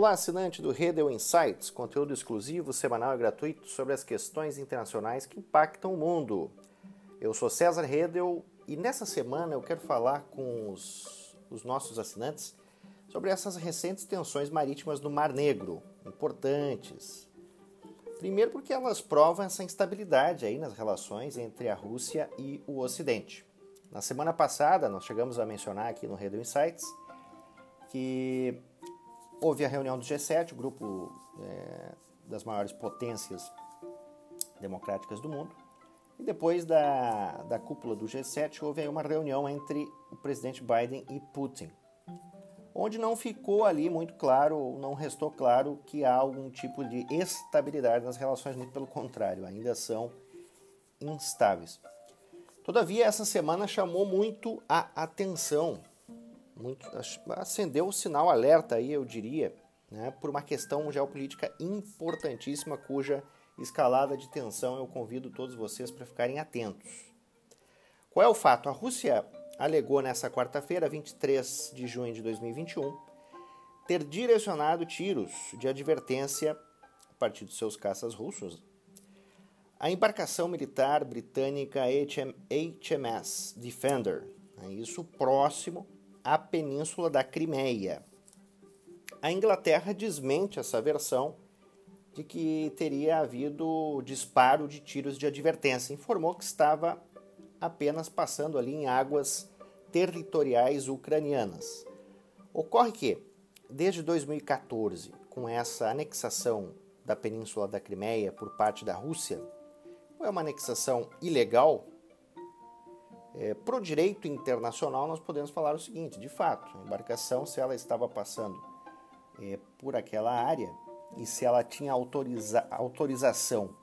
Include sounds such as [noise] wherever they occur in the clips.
Olá, assinante do Redel Insights, conteúdo exclusivo, semanal e gratuito sobre as questões internacionais que impactam o mundo. Eu sou César Redel e nessa semana eu quero falar com os, os nossos assinantes sobre essas recentes tensões marítimas no Mar Negro, importantes. Primeiro porque elas provam essa instabilidade aí nas relações entre a Rússia e o Ocidente. Na semana passada nós chegamos a mencionar aqui no Redel Insights que houve a reunião do G7, o grupo é, das maiores potências democráticas do mundo. E depois da, da cúpula do G7, houve aí uma reunião entre o presidente Biden e Putin, onde não ficou ali muito claro, não restou claro que há algum tipo de estabilidade nas relações, muito pelo contrário, ainda são instáveis. Todavia, essa semana chamou muito a atenção muito, acendeu o sinal alerta aí, eu diria, né, por uma questão geopolítica importantíssima cuja escalada de tensão eu convido todos vocês para ficarem atentos. Qual é o fato? A Rússia alegou nessa quarta-feira, 23 de junho de 2021, ter direcionado tiros de advertência a partir dos seus caças russos a embarcação militar britânica HMS Defender, né, isso próximo a Península da Crimeia. A Inglaterra desmente essa versão de que teria havido disparo de tiros de advertência. Informou que estava apenas passando ali em águas territoriais ucranianas. Ocorre que, desde 2014, com essa anexação da Península da Crimeia por parte da Rússia, é uma anexação ilegal, é, Para o direito internacional, nós podemos falar o seguinte: de fato, a embarcação, se ela estava passando é, por aquela área e se ela tinha autoriza autorização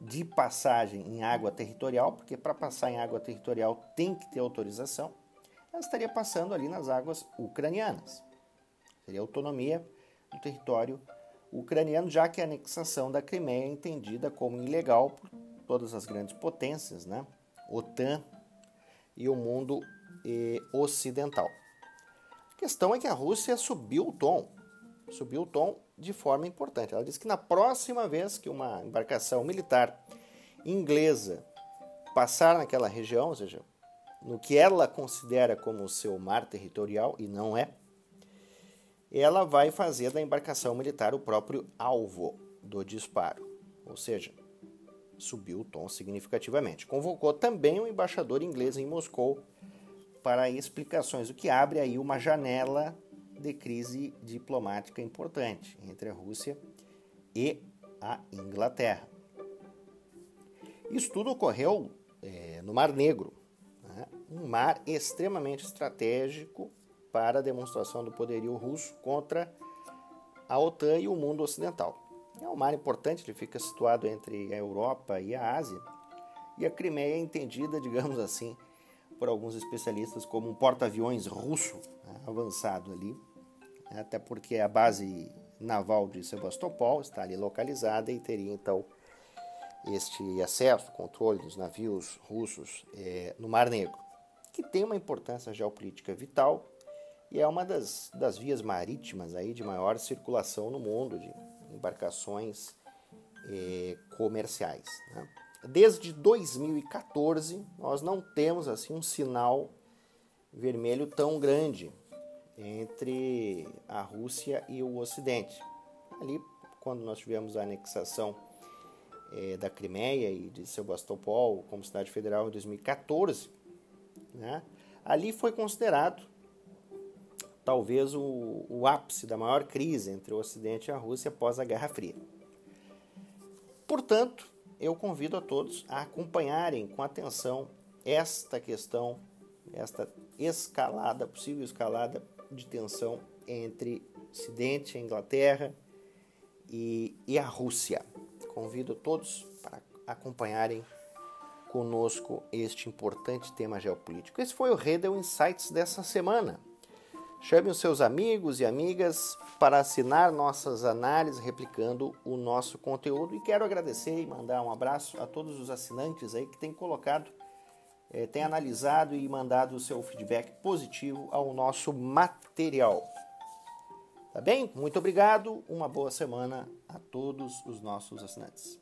de passagem em água territorial, porque para passar em água territorial tem que ter autorização, ela estaria passando ali nas águas ucranianas. Seria autonomia do território ucraniano, já que a anexação da Crimeia é entendida como ilegal por todas as grandes potências, né? OTAN, e o mundo eh, ocidental. A questão é que a Rússia subiu o tom, subiu o tom de forma importante. Ela disse que na próxima vez que uma embarcação militar inglesa passar naquela região, ou seja, no que ela considera como seu mar territorial, e não é, ela vai fazer da embarcação militar o próprio alvo do disparo. Ou seja, subiu o tom significativamente. Convocou também o embaixador inglês em Moscou para explicações, o que abre aí uma janela de crise diplomática importante entre a Rússia e a Inglaterra. Isso tudo ocorreu é, no Mar Negro, né? um mar extremamente estratégico para a demonstração do poderio russo contra a OTAN e o mundo ocidental. É um mar importante, ele fica situado entre a Europa e a Ásia. E a Crimeia é entendida, [laughs] digamos assim, por alguns especialistas como um porta-aviões russo né, avançado ali, né, até porque a base naval de Sebastopol está ali localizada e teria então este acesso, controle dos navios russos é, no Mar Negro, que tem uma importância geopolítica vital e é uma das, das vias marítimas aí de maior circulação no mundo, de embarcações eh, comerciais. Né? Desde 2014, nós não temos assim um sinal vermelho tão grande entre a Rússia e o Ocidente. Ali, quando nós tivemos a anexação eh, da Crimeia e de Sebastopol como cidade federal em 2014, né? ali foi considerado talvez o, o ápice da maior crise entre o Ocidente e a Rússia após a Guerra Fria. Portanto, eu convido a todos a acompanharem com atenção esta questão, esta escalada, possível escalada de tensão entre Ocidente, a Inglaterra e, e a Rússia. Convido todos para acompanharem conosco este importante tema geopolítico. Esse foi o Redel Insights dessa semana. Chame os seus amigos e amigas para assinar nossas análises replicando o nosso conteúdo e quero agradecer e mandar um abraço a todos os assinantes aí que têm colocado, é, têm analisado e mandado o seu feedback positivo ao nosso material. Tá bem? Muito obrigado, uma boa semana a todos os nossos assinantes.